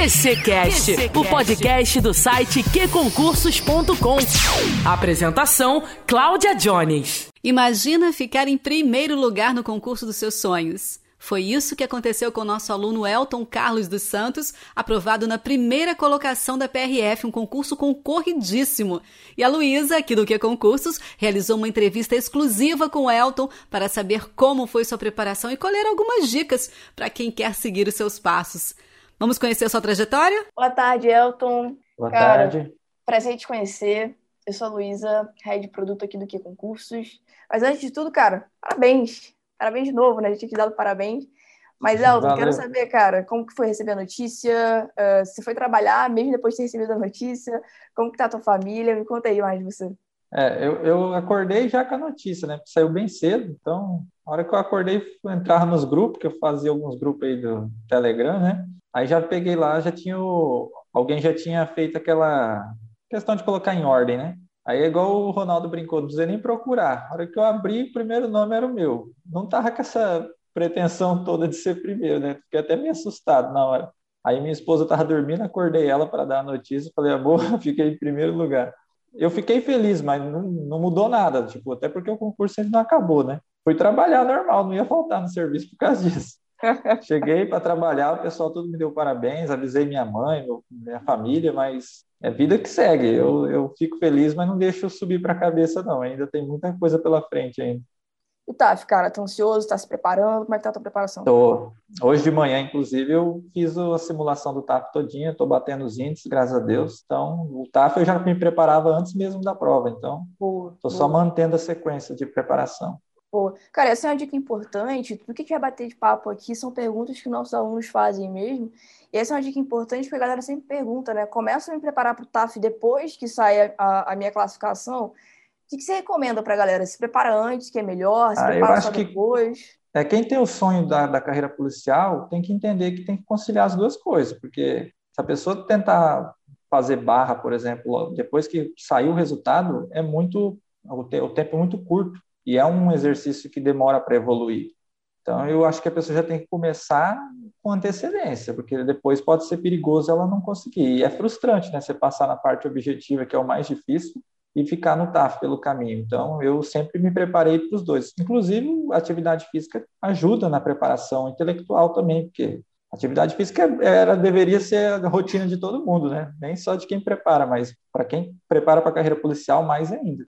QCcast, o podcast do site qconcursos.com. Apresentação: Cláudia Jones. Imagina ficar em primeiro lugar no concurso dos seus sonhos. Foi isso que aconteceu com o nosso aluno Elton Carlos dos Santos, aprovado na primeira colocação da PRF, um concurso concorridíssimo. E a Luísa, aqui do Que Concursos, realizou uma entrevista exclusiva com o Elton para saber como foi sua preparação e colher algumas dicas para quem quer seguir os seus passos. Vamos conhecer a sua trajetória? Boa tarde, Elton. Boa Cara, tarde. Prazer te conhecer. Eu sou a Luísa, head de produto aqui do Que Concursos. Mas antes de tudo, cara, parabéns Parabéns de novo, né? A gente tinha te dado parabéns. Mas, Elton, Valeu. quero saber, cara, como que foi receber a notícia? Uh, você foi trabalhar mesmo depois de ter recebido a notícia? Como que tá a tua família? Me conta aí mais de você. É, eu, eu acordei já com a notícia, né? Porque saiu bem cedo, então, na hora que eu acordei, fui entrar nos grupos, que eu fazia alguns grupos aí do Telegram, né? Aí já peguei lá, já tinha o... alguém já tinha feito aquela questão de colocar em ordem, né? Aí é igual o Ronaldo brincou, não precisa nem procurar. Na hora que eu abri, o primeiro nome era o meu. Não tava com essa pretensão toda de ser primeiro, né? Fiquei até meio assustado na hora. Aí minha esposa estava dormindo, acordei ela para dar a notícia, falei, amor, fiquei em primeiro lugar. Eu fiquei feliz, mas não, não mudou nada, tipo, até porque o concurso ainda não acabou, né? Fui trabalhar normal, não ia faltar no serviço por causa disso. Cheguei para trabalhar, o pessoal tudo me deu parabéns, avisei minha mãe, minha família, mas é vida que segue. Eu, eu fico feliz, mas não deixo subir para a cabeça, não. Ainda tem muita coisa pela frente ainda. E tá, cara, tá ansioso, tá se preparando? Como é que tá a tua preparação? Tô. Hoje de manhã, inclusive, eu fiz a simulação do TAF todinha, tô batendo os índices, graças a Deus. Então, o TAF eu já me preparava antes mesmo da prova, então boa, tô boa. só mantendo a sequência de preparação. Pô, cara, essa é uma dica importante. Tudo que a gente vai bater de papo aqui são perguntas que nossos alunos fazem mesmo. E essa é uma dica importante porque a galera sempre pergunta, né? Começa a me preparar para o TAF depois que sai a, a minha classificação. O que, que você recomenda para a galera? Se prepara antes, que é melhor? Se ah, prepara só depois? é, quem tem o sonho da, da carreira policial tem que entender que tem que conciliar as duas coisas, porque se a pessoa tentar fazer barra, por exemplo, depois que saiu o resultado, é muito o, te, o tempo é muito curto e é um exercício que demora para evoluir. Então, eu acho que a pessoa já tem que começar com antecedência, porque depois pode ser perigoso ela não conseguir. E é frustrante, né? Você passar na parte objetiva, que é o mais difícil, e ficar no TAF pelo caminho. Então, eu sempre me preparei para os dois. Inclusive, a atividade física ajuda na preparação intelectual também, porque atividade física era, deveria ser a rotina de todo mundo, né? Nem só de quem prepara, mas para quem prepara para a carreira policial, mais ainda.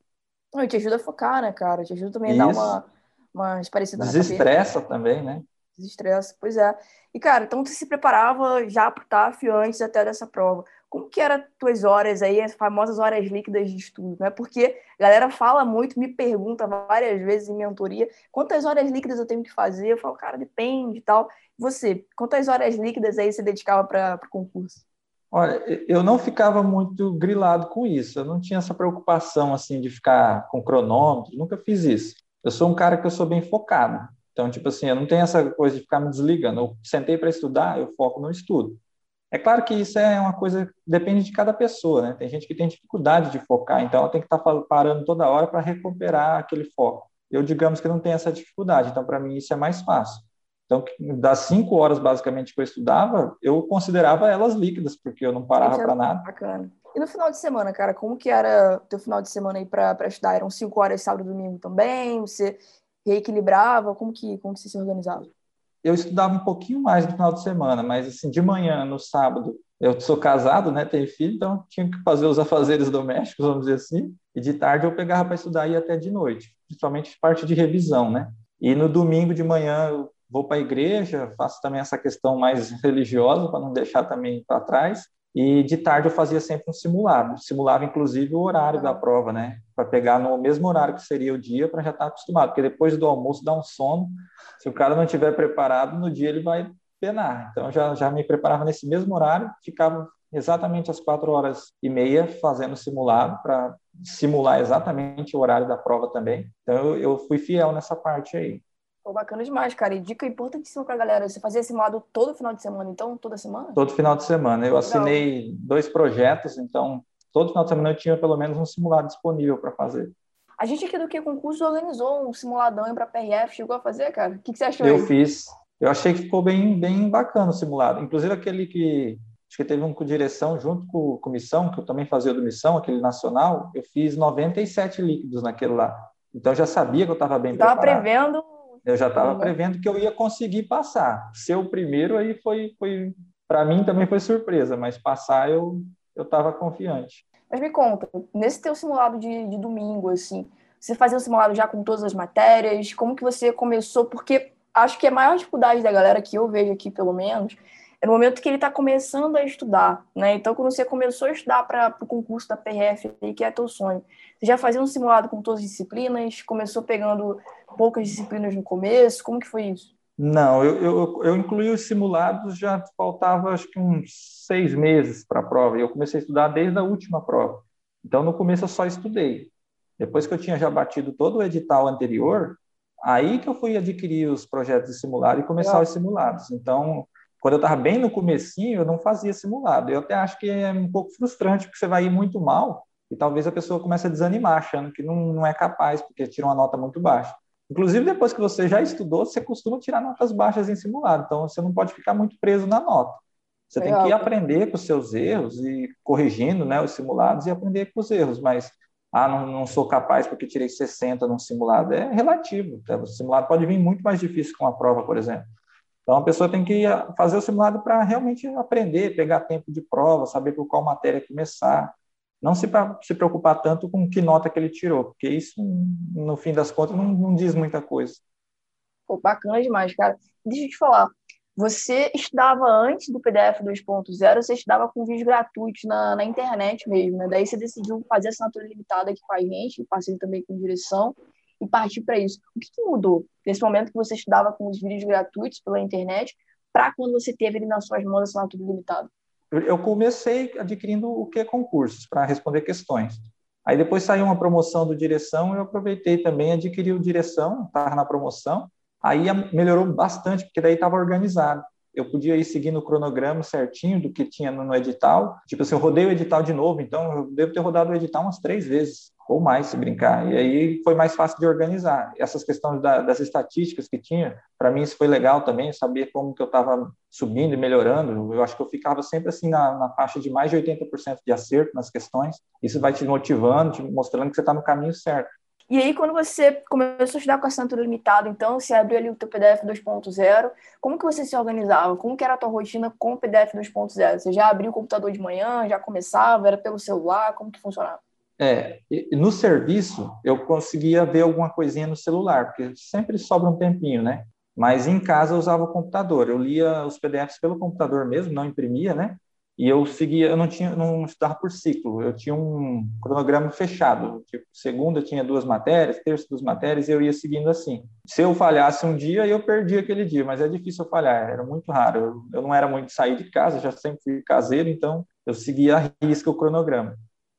Não, te ajuda a focar, né, cara? Te ajuda também a dar uma, uma esparecida Desestressa também, né? Desestressa, pois é. E, cara, então você se preparava já para o TAF antes até dessa prova. Como que eram tuas horas aí, as famosas horas líquidas de estudo, né? Porque a galera fala muito, me pergunta várias vezes em mentoria, quantas horas líquidas eu tenho que fazer? Eu falo, cara, depende e tal. Você, quantas horas líquidas aí você dedicava para o concurso? Olha, eu não ficava muito grilado com isso. Eu não tinha essa preocupação assim de ficar com cronômetro. Nunca fiz isso. Eu sou um cara que eu sou bem focado. Então, tipo assim, eu não tenho essa coisa de ficar me desligando. Eu sentei para estudar, eu foco no estudo. É claro que isso é uma coisa depende de cada pessoa, né? Tem gente que tem dificuldade de focar, então ela tem que estar tá parando toda hora para recuperar aquele foco. Eu, digamos que não tenho essa dificuldade, então para mim isso é mais fácil. Então, das cinco horas basicamente que eu estudava, eu considerava elas líquidas, porque eu não parava para nada. Bacana. E no final de semana, cara, como que era teu final de semana aí para estudar? Eram cinco horas sábado e domingo também? Você reequilibrava? Como que, como que você se organizava? Eu estudava um pouquinho mais no final de semana, mas assim, de manhã, no sábado, eu sou casado, né, tenho filho, então tinha que fazer os afazeres domésticos, vamos dizer assim, e de tarde eu pegava para estudar e até de noite, principalmente parte de revisão, né? E no domingo de manhã eu vou para a igreja, faço também essa questão mais religiosa para não deixar também para trás. E de tarde eu fazia sempre um simulado, simulava inclusive o horário da prova, né? Para pegar no mesmo horário que seria o dia, para já estar acostumado, porque depois do almoço dá um sono. Se o cara não estiver preparado, no dia ele vai penar. Então já já me preparava nesse mesmo horário, ficava exatamente às quatro horas e meia fazendo simulado para simular exatamente o horário da prova também. Então eu, eu fui fiel nessa parte aí. Pô, bacana demais, cara. E dica importantíssima pra galera. Você fazia simulado todo final de semana, então? Toda semana? Todo final de semana. Eu assinei Não. dois projetos, então todo final de semana eu tinha pelo menos um simulado disponível para fazer. A gente aqui do Que Concurso organizou um simuladão para PRF. Chegou a fazer, cara? O que, que você achou Eu aí? fiz. Eu achei que ficou bem, bem bacana o simulado. Inclusive aquele que acho que teve um com direção junto com, com missão, que eu também fazia do missão, aquele nacional, eu fiz 97 líquidos naquele lá. Então, eu já sabia que eu estava bem Estava prevendo eu já estava prevendo que eu ia conseguir passar. Ser o primeiro aí foi, foi para mim também foi surpresa, mas passar eu eu estava confiante. Mas me conta, nesse teu simulado de, de domingo, assim, você fazia o simulado já com todas as matérias? Como que você começou? Porque acho que a maior dificuldade da galera que eu vejo aqui, pelo menos, é no momento que ele está começando a estudar, né? Então, quando você começou a estudar para o concurso da PRF, que é teu sonho, você já fazia um simulado com todas as disciplinas? Começou pegando poucas disciplinas no começo? Como que foi isso? Não, eu, eu, eu incluí os simulados, já faltava acho que uns seis meses para a prova, e eu comecei a estudar desde a última prova. Então, no começo eu só estudei. Depois que eu tinha já batido todo o edital anterior, aí que eu fui adquirir os projetos de simulado e começar os simulados. Então, quando eu estava bem no comecinho, eu não fazia simulado. Eu até acho que é um pouco frustrante, porque você vai ir muito mal e talvez a pessoa comece a desanimar, achando que não, não é capaz, porque tira uma nota muito baixa. Inclusive, depois que você já estudou, você costuma tirar notas baixas em simulado, então você não pode ficar muito preso na nota. Você tem que aprender com os seus erros e corrigindo né, os simulados e aprender com os erros, mas ah, não, não sou capaz porque tirei 60 num simulado. É relativo. Tá? O simulado pode vir muito mais difícil que uma prova, por exemplo. Então, a pessoa tem que fazer o simulado para realmente aprender, pegar tempo de prova, saber por qual matéria começar não se, se preocupar tanto com que nota que ele tirou, porque isso, no fim das contas, não, não diz muita coisa. Pô, bacana demais, cara. Deixa eu te falar, você estudava antes do PDF 2.0, você estudava com vídeos gratuitos na, na internet mesmo, né? Daí você decidiu fazer assinatura limitada aqui com a gente, parceiro também com direção, e partir para isso. O que, que, mudou nesse momento que você estudava com os vídeos gratuitos pela internet para quando você teve ele nas suas mãos assinatura limitada? eu comecei adquirindo o que concursos para responder questões. Aí depois saiu uma promoção do direção, eu aproveitei também, adquiri o direção, estava na promoção. Aí melhorou bastante, porque daí estava organizado. Eu podia ir seguindo o cronograma certinho do que tinha no edital. Tipo assim, eu rodei o edital de novo, então eu devo ter rodado o edital umas três vezes ou mais se brincar. E aí foi mais fácil de organizar. Essas questões da, das estatísticas que tinha, para mim isso foi legal também, saber como que eu estava subindo e melhorando. Eu acho que eu ficava sempre assim na, na faixa de mais de 80% de acerto nas questões. Isso vai te motivando, te mostrando que você está no caminho certo. E aí, quando você começou a estudar com assinatura limitada, então, você abriu ali o teu PDF 2.0, como que você se organizava? Como que era a tua rotina com o PDF 2.0? Você já abriu o computador de manhã, já começava, era pelo celular, como que funcionava? É, no serviço eu conseguia ver alguma coisinha no celular, porque sempre sobra um tempinho, né? Mas em casa eu usava o computador, eu lia os PDFs pelo computador mesmo, não imprimia, né? E eu seguia, eu não tinha, não estudava por ciclo, eu tinha um cronograma fechado. Tipo, segunda tinha duas matérias, terça duas matérias, e eu ia seguindo assim. Se eu falhasse um dia, eu perdi aquele dia, mas é difícil eu falhar, era muito raro. Eu, eu não era muito sair de casa, já sempre fui caseiro, então eu seguia a risca o cronograma.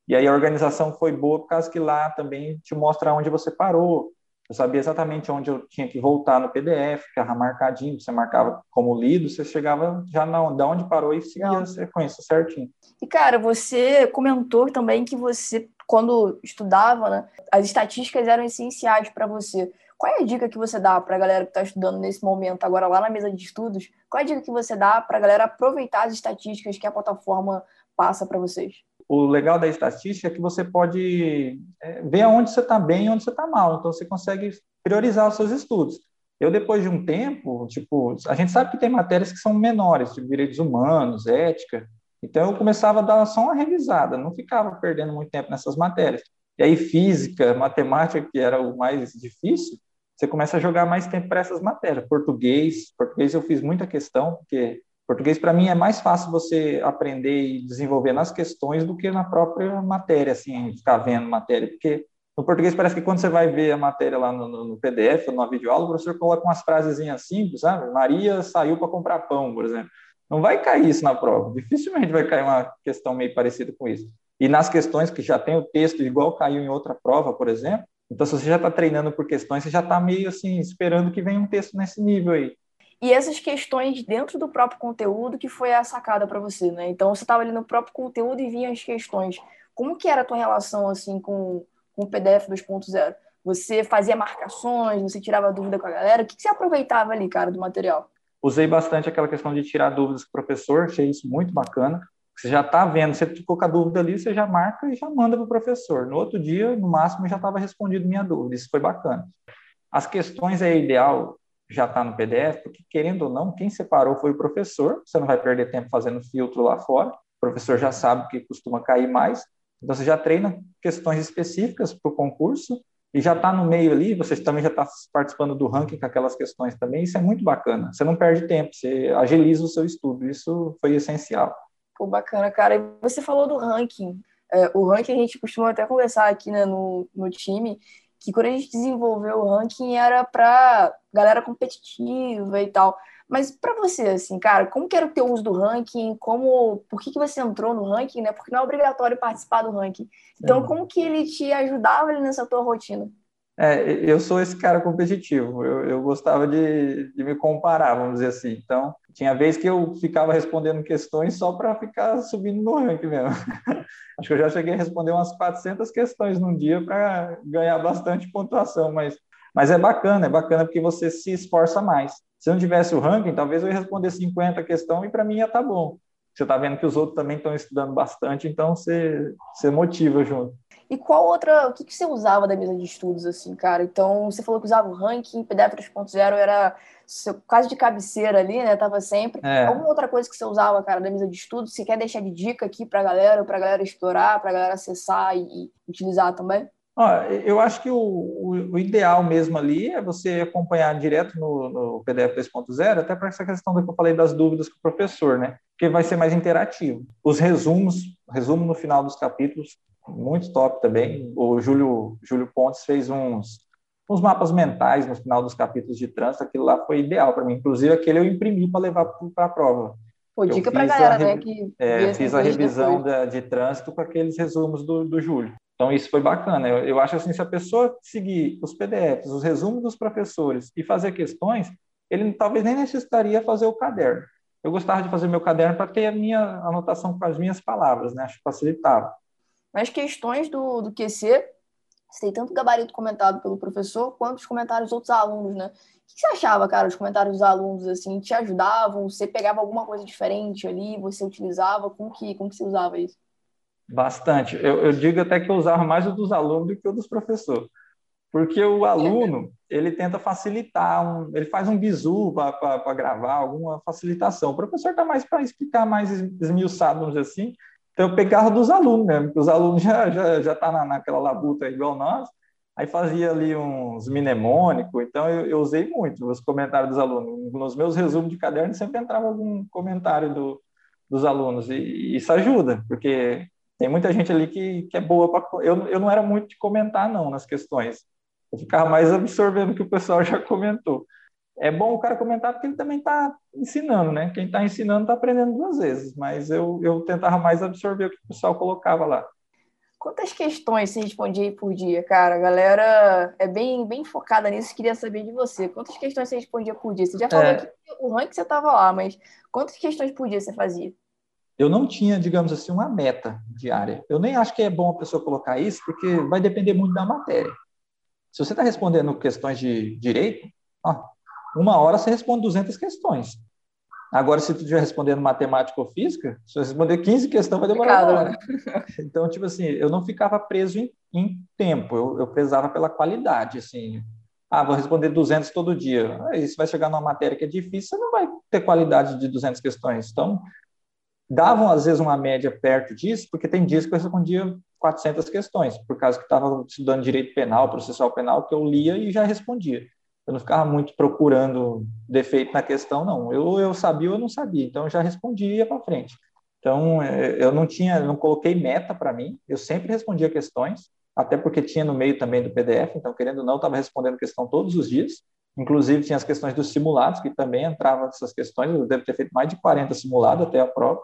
E aí a organização foi boa por causa que lá também te mostra onde você parou. Eu sabia exatamente onde eu tinha que voltar no PDF, ficava marcadinho, você marcava como lido, você chegava já na, de onde parou e seguia Não. a sequência certinho. E, cara, você comentou também que você, quando estudava, né, as estatísticas eram essenciais para você. Qual é a dica que você dá para a galera que está estudando nesse momento, agora lá na mesa de estudos? Qual é a dica que você dá para a galera aproveitar as estatísticas que a plataforma passa para vocês? O legal da estatística é que você pode é, ver aonde você está bem e onde você está mal. Então, você consegue priorizar os seus estudos. Eu, depois de um tempo, tipo, a gente sabe que tem matérias que são menores, tipo direitos humanos, ética. Então, eu começava a dar só uma revisada, não ficava perdendo muito tempo nessas matérias. E aí, física, matemática, que era o mais difícil, você começa a jogar mais tempo para essas matérias. Português, português eu fiz muita questão, porque Português, para mim, é mais fácil você aprender e desenvolver nas questões do que na própria matéria, assim, ficar vendo matéria, porque no português parece que quando você vai ver a matéria lá no, no PDF ou numa videoaula, o professor coloca umas frasezinhas simples, sabe? Maria saiu para comprar pão, por exemplo. Não vai cair isso na prova, dificilmente vai cair uma questão meio parecida com isso. E nas questões que já tem o texto igual caiu em outra prova, por exemplo, então se você já está treinando por questões, você já está meio assim, esperando que venha um texto nesse nível aí e essas questões dentro do próprio conteúdo que foi a sacada para você, né? Então você estava ali no próprio conteúdo e vinha as questões. Como que era a tua relação assim com, com o PDF 2.0? Você fazia marcações, você tirava dúvida com a galera? O que, que você aproveitava ali, cara, do material? Usei bastante aquela questão de tirar dúvidas com o professor, achei isso muito bacana. Você já está vendo, você ficou com a dúvida ali, você já marca e já manda para o professor. No outro dia, no máximo, já estava respondido minha dúvida. Isso foi bacana. As questões é ideal já está no PDF, porque querendo ou não, quem separou foi o professor. Você não vai perder tempo fazendo filtro lá fora. O professor já sabe que costuma cair mais. Então você já treina questões específicas para o concurso e já está no meio ali. Você também já está participando do ranking com aquelas questões também. Isso é muito bacana. Você não perde tempo, você agiliza o seu estudo. Isso foi essencial. Pô, bacana, cara. E você falou do ranking. É, o ranking a gente costuma até conversar aqui né, no, no time, que quando a gente desenvolveu o ranking era para galera competitiva e tal. Mas para você, assim, cara, como que era o teu uso do ranking? Como, por que, que você entrou no ranking, né? Porque não é obrigatório participar do ranking. Então, como que ele te ajudava ali nessa tua rotina? É, eu sou esse cara competitivo. Eu, eu gostava de, de, me comparar, vamos dizer assim. Então, tinha vez que eu ficava respondendo questões só para ficar subindo no ranking mesmo. Acho que eu já cheguei a responder umas 400 questões num dia para ganhar bastante pontuação, mas, mas é bacana, é bacana porque você se esforça mais. Se não tivesse o ranking, talvez eu ia responder 50 questões e para mim ia estar tá bom. Você está vendo que os outros também estão estudando bastante, então você, você motiva junto. E qual outra, o que, que você usava da mesa de estudos, assim, cara? Então, você falou que usava o ranking, PDF 3.0 era quase de cabeceira ali, né? Tava sempre. É. Alguma outra coisa que você usava, cara, da mesa de estudos? Você quer deixar de dica aqui pra galera, pra galera explorar, pra galera acessar e, e utilizar também? eu acho que o, o, ideal mesmo ali é você acompanhar direto no, no PDF 2.0, até para essa questão que eu falei das dúvidas com o professor, né? Porque vai ser mais interativo. Os resumos, resumo no final dos capítulos, muito top também. O Júlio, Júlio Pontes fez uns, uns mapas mentais no final dos capítulos de trânsito, aquilo lá foi ideal para mim. Inclusive, aquele eu imprimi para levar para a prova. Pô, dica para a galera, né? Que é, fiz a revisão da, de trânsito com aqueles resumos do, do Júlio. Então, isso foi bacana. Eu, eu acho assim, se a pessoa seguir os PDFs, os resumos dos professores e fazer questões, ele talvez nem necessitaria fazer o caderno. Eu gostava de fazer meu caderno para ter a minha anotação com as minhas palavras, né? Acho que facilitava. Mas questões do, do QC, você tem tanto gabarito comentado pelo professor, quanto os comentários dos outros alunos, né? O que você achava, cara, os comentários dos alunos, assim, te ajudavam? Você pegava alguma coisa diferente ali, você utilizava? Como que, como que você usava isso? Bastante. Eu, eu digo até que eu usava mais o dos alunos do que o dos professores. Porque o aluno, ele tenta facilitar, um, ele faz um bizu para gravar, alguma facilitação. O professor está mais para explicar mais esmiuçado, vamos dizer assim, então, eu pegava dos alunos mesmo, porque os alunos já já já tá na, naquela labuta igual nós, aí fazia ali uns mnemônicos, então eu, eu, usei muito os comentários dos alunos. Nos meus resumos de caderno sempre entrava algum comentário do, dos alunos, e, e, isso ajuda, porque tem muita gente ali que, que é boa para... Eu, eu não era muito de comentar, não, nas questões. Eu ficava mais absorvendo o que o pessoal já comentou é bom o cara comentar porque ele também está ensinando, né? Quem está ensinando está aprendendo duas vezes, mas eu, eu tentava mais absorver o que o pessoal colocava lá. Quantas questões você respondia por dia, cara? A galera é bem, bem focada nisso, queria saber de você. Quantas questões você respondia por dia? Você já falou é... que o ranking você estava lá, mas quantas questões por dia você fazia? Eu não tinha, digamos assim, uma meta diária. Eu nem acho que é bom a pessoa colocar isso, porque vai depender muito da matéria. Se você está respondendo questões de direito, ó, uma hora você responde 200 questões. Agora, se tu estiver respondendo matemática ou física, se você responder 15 questões, vai demorar uma hora. Então, tipo assim, eu não ficava preso em, em tempo, eu, eu prezava pela qualidade, assim. Ah, vou responder 200 todo dia. Aí, se vai chegar numa matéria que é difícil, você não vai ter qualidade de 200 questões. Então, davam, às vezes, uma média perto disso, porque tem dias que eu respondia 400 questões, por causa que estava estudando direito penal, processual penal, que eu lia e já respondia eu não ficava muito procurando defeito na questão, não. Eu, eu sabia ou eu não sabia, então eu já respondia para frente. Então, é, eu não tinha, não coloquei meta para mim, eu sempre respondia questões, até porque tinha no meio também do PDF, então, querendo ou não, estava respondendo questão todos os dias. Inclusive, tinha as questões dos simulados, que também entravam nessas questões, eu devo ter feito mais de 40 simulados até a prova.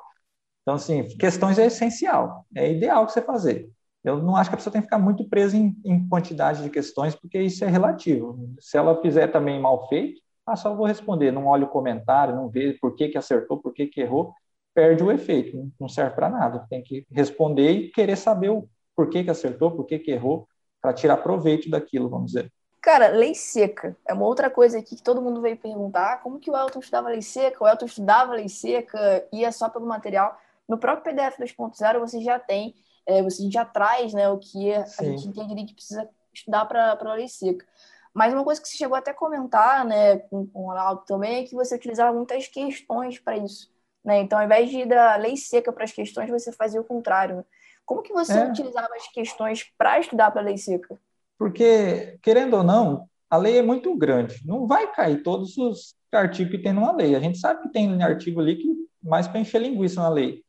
Então, assim, questões é essencial, é ideal que você fazer. Eu não acho que a pessoa tem que ficar muito presa em, em, quantidade de questões, porque isso é relativo. Se ela fizer também mal feito, ah, só vou responder, não olha o comentário, não vê por que, que acertou, por que, que errou, perde o efeito, não serve para nada. Tem que responder e querer saber o por que, que acertou, por que, que errou, para tirar proveito daquilo, vamos dizer. Cara, lei seca é uma outra coisa aqui que todo mundo veio perguntar. Como que o Elton estudava lei seca? O Elton estudava lei seca, ia só pelo material. No próprio PDF 2.0 você já tem, é, você já traz né, o que a gente entende que precisa estudar para a lei seca. Mas uma coisa que você chegou até a comentar né, com, com o Ronaldo também é que você utilizava muitas questões para isso. Né? Então, ao invés de ir da lei seca para as questões, você fazia o contrário. Como que você é. utilizava as questões para estudar para a lei seca? Porque, querendo ou não, a lei é muito grande. Não vai cair todos os artigos que tem numa lei. A gente sabe que tem artigo ali que mais para encher linguiça na lei.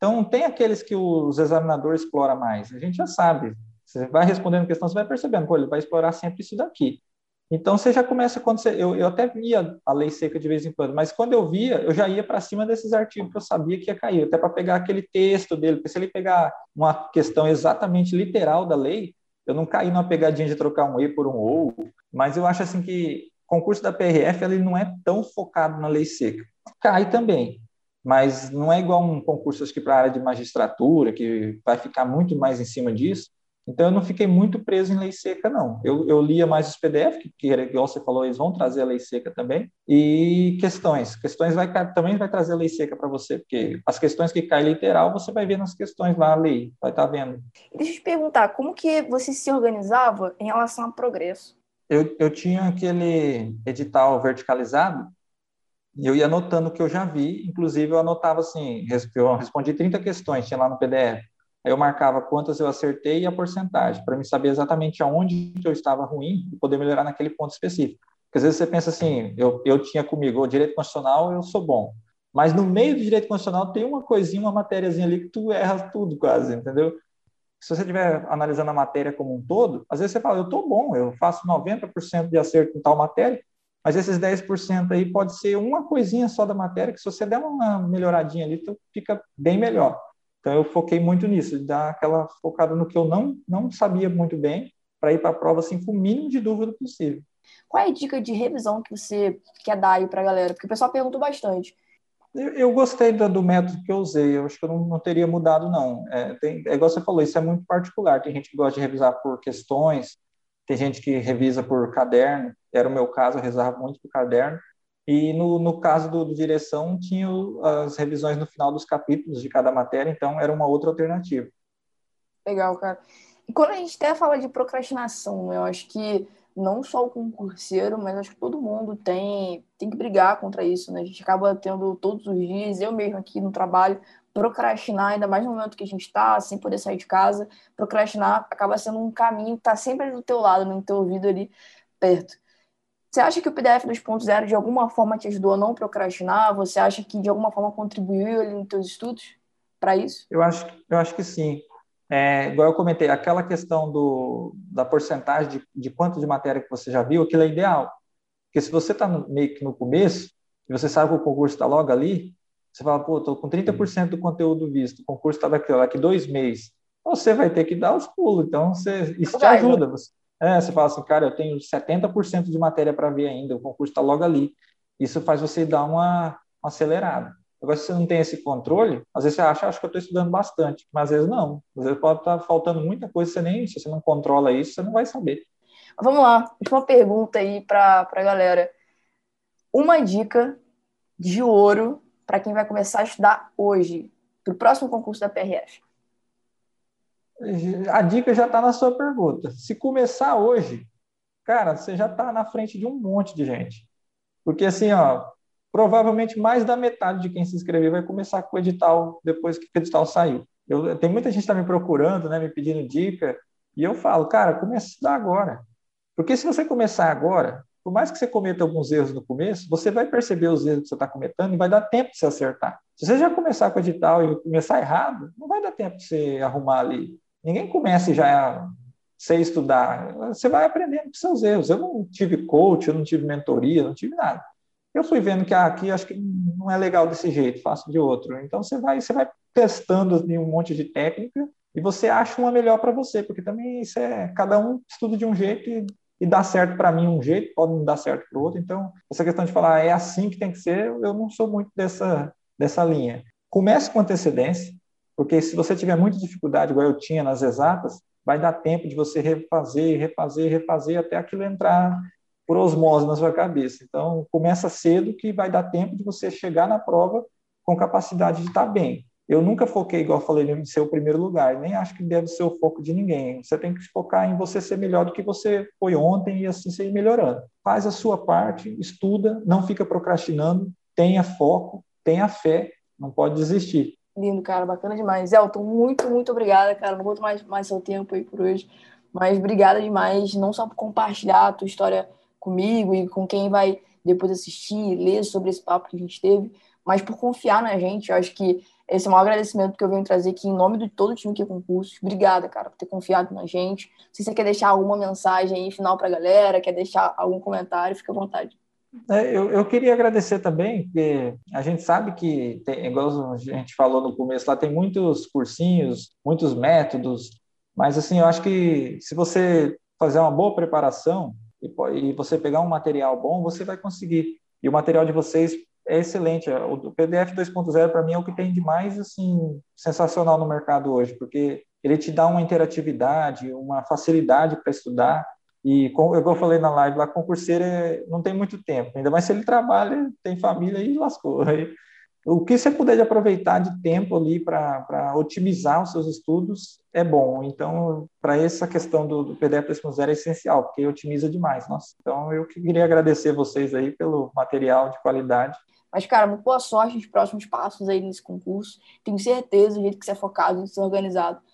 Então, tem aqueles que os examinadores exploram mais. A gente já sabe. Você vai respondendo questão, você vai percebendo, pô, ele vai explorar sempre isso daqui. Então, você já começa a acontecer. Eu, eu até via a lei seca de vez em quando, mas quando eu via, eu já ia para cima desses artigos que eu sabia que ia cair, até para pegar aquele texto dele. Porque se ele pegar uma questão exatamente literal da lei, eu não caí numa pegadinha de trocar um E por um OU, mas eu acho assim que o concurso da PRF ele não é tão focado na lei seca. Cai também, mas não é igual um concurso acho que para a área de magistratura, que vai ficar muito mais em cima disso. Então, eu não fiquei muito preso em lei seca, não. Eu, eu lia mais os PDF, que, que, igual você falou, eles vão trazer a lei seca também. E questões. Questões vai, também vai trazer a lei seca para você, porque as questões que caem literal, você vai ver nas questões lá, a lei, vai estar tá vendo. Deixa eu te perguntar, como que você se organizava em relação ao progresso? Eu, eu tinha aquele edital verticalizado, e eu ia anotando o que eu já vi, inclusive eu anotava assim, eu respondi 30 questões, tinha lá no PDF. Aí eu marcava quantas eu acertei e a porcentagem, para me saber exatamente aonde eu estava ruim e poder melhorar naquele ponto específico. Porque às vezes você pensa assim, eu, eu tinha comigo o direito constitucional, eu sou bom. Mas no meio do direito constitucional tem uma coisinha, uma matériazinha ali que tu erra tudo quase, entendeu? Se você estiver analisando a matéria como um todo, às vezes você fala, eu estou bom, eu faço 90% de acerto em tal matéria, mas esses 10% aí pode ser uma coisinha só da matéria, que se você der uma melhoradinha ali, tu fica bem melhor. Então eu foquei muito nisso, de dar aquela focada no que eu não, não sabia muito bem, para ir para a prova assim, com o mínimo de dúvida possível. Qual é a dica de revisão que você quer dar aí para a galera? Porque o pessoal perguntou bastante. Eu, eu gostei do, do, método que eu usei, eu acho que eu não, não teria mudado, não. É, tem, é igual você falou, isso é muito particular. Tem gente que gosta de revisar por questões, tem gente que revisa por caderno, era o meu caso, eu revisava muito por caderno. E no, no caso do, do, direção, tinha as revisões no final dos capítulos de cada matéria, então era uma outra alternativa. Legal, cara. E quando a gente até fala de procrastinação, eu acho que não só o concurseiro, mas acho que todo mundo tem, tem que brigar contra isso, né? A gente acaba tendo todos os dias, eu mesmo aqui no trabalho, procrastinar, ainda mais no momento que a gente está, sem poder sair de casa, procrastinar acaba sendo um caminho que está sempre do teu lado, no teu ouvido ali perto. Você acha que o PDF 2.0 de alguma forma te ajudou a não procrastinar? Você acha que de alguma forma contribuiu ali nos teus estudos para isso? Eu acho, eu acho que sim. É, igual eu comentei, aquela questão do, da porcentagem de, de quanto de matéria que você já viu, aquilo é ideal. Porque se você está meio que no começo, e você sabe que o concurso está logo ali, você fala, pô, estou com 30% do conteúdo visto, o concurso está daqui, daqui dois meses. Você vai ter que dar os pulos, então você, isso te ajuda. Você, é, você fala assim, cara, eu tenho 70% de matéria para ver ainda, o concurso está logo ali. Isso faz você dar uma, uma, acelerada. Agora, se você não tem esse controle, às vezes você acha, acho que eu estou estudando bastante, mas às vezes não. Às vezes pode estar tá faltando muita coisa, você nem, se você não controla isso, você não vai saber. Vamos lá, última pergunta aí para a galera. Uma dica de ouro para quem vai começar a estudar hoje, para o próximo concurso da PRF a dica já está na sua pergunta. Se começar hoje, cara, você já está na frente de um monte de gente. Porque assim, ó, provavelmente mais da metade de quem se inscrever vai começar com o edital depois que o edital saiu. Eu, tem muita gente que está me procurando, né, me pedindo dica, e eu falo, cara, comece a estudar agora. Porque se você começar agora, por mais que você cometa alguns erros no começo, você vai perceber os erros que você está cometendo e vai dar tempo de se acertar. Se você já começar com o edital e começar errado, não vai dar tempo de você arrumar ali Ninguém começa já sem estudar. Você vai aprendendo com seus erros. Eu não tive coach, eu não tive mentoria, não tive nada. Eu fui vendo que ah, aqui acho que não é legal desse jeito, faço de outro. Então você vai, você vai testando assim, um monte de técnica e você acha uma melhor para você, porque também isso é cada um estuda de um jeito e, e dá certo para mim um jeito, pode não dar certo para o outro. Então essa questão de falar ah, é assim que tem que ser, eu não sou muito dessa dessa linha. Comece com antecedência, Porque se você tiver muita dificuldade, igual eu tinha nas exatas, vai dar tempo de você refazer, refazer, refazer até aquilo entrar por osmose na sua cabeça. Então, começa cedo que vai dar tempo de você chegar na prova com capacidade de estar bem. Eu nunca foquei, igual eu falei, em ser o primeiro lugar, nem acho que deve ser o foco de ninguém. Você tem que focar em você ser melhor do que você foi ontem e assim ser melhorando. Faz a sua parte, estuda, não fica procrastinando, tenha foco, tenha fé, não pode desistir. Lindo, cara, bacana demais. Elton, muito, muito obrigada, cara. Não vou mais, mais seu tempo aí por hoje, mas obrigada demais, não só por compartilhar a tua história comigo e com quem vai depois assistir, ler sobre esse papo que a gente teve, mas por confiar na gente. Eu acho que esse é o maior agradecimento que eu venho trazer aqui em nome de todo o time que é concurso. Obrigada, cara, por ter confiado na gente. Se você quer deixar alguma mensagem aí final para a galera, quer deixar algum comentário, fica à vontade. É, eu, eu, queria agradecer também, porque a gente sabe que, tem, igual a gente falou no começo, lá tem muitos cursinhos, muitos métodos, mas assim, eu acho que se você fazer uma boa preparação e, e você pegar um material bom, você vai conseguir. E o material de vocês é excelente. O PDF 2.0 para mim é o que tem de mais assim sensacional no mercado hoje, porque ele te dá uma interatividade, uma facilidade para estudar e, como eu falei na live, lá concurseiro é, não tem muito tempo, ainda mais se ele trabalha, tem família e lascou. Aí, o que você puder de aproveitar de tempo ali para otimizar os seus estudos é bom. Então, para essa questão do, do PDF 2.0 é essencial, porque otimiza demais. Nossa, então, eu queria agradecer vocês aí pelo material de qualidade. Mas, cara, muito boa sorte nos próximos passos aí nesse concurso. Tenho certeza, do jeito que você é focado, organizado, que,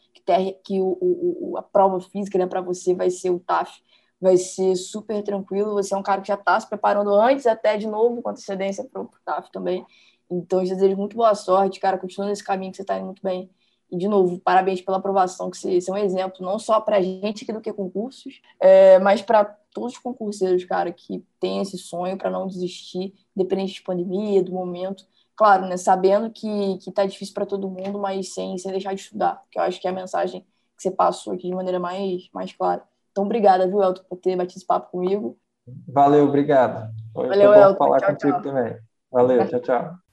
que o, o, a prova física né, para você vai ser o TAF vai ser super tranquilo. Você é um cara que já está se preparando antes, até de novo, com antecedência para o TAF também. Então, eu desejo muito boa sorte, cara. Continua nesse caminho que você está indo muito bem. E, de novo, parabéns pela aprovação, que você, você é um exemplo, não só para a gente aqui do que concursos, é, mas para todos os concurseiros, cara, que tem esse sonho para não desistir, independente de pandemia, do momento. Claro, né, sabendo que, que tá difícil para todo mundo, mas sem, sem deixar de estudar, que eu acho que é a mensagem que você passou aqui de maneira mais, mais clara. Então, obrigada, viu, Elton, por ter batido esse papo comigo. Valeu, obrigado. Foi Valeu, Elton. falar tchau, contigo tchau. também. Valeu, tchau, tchau.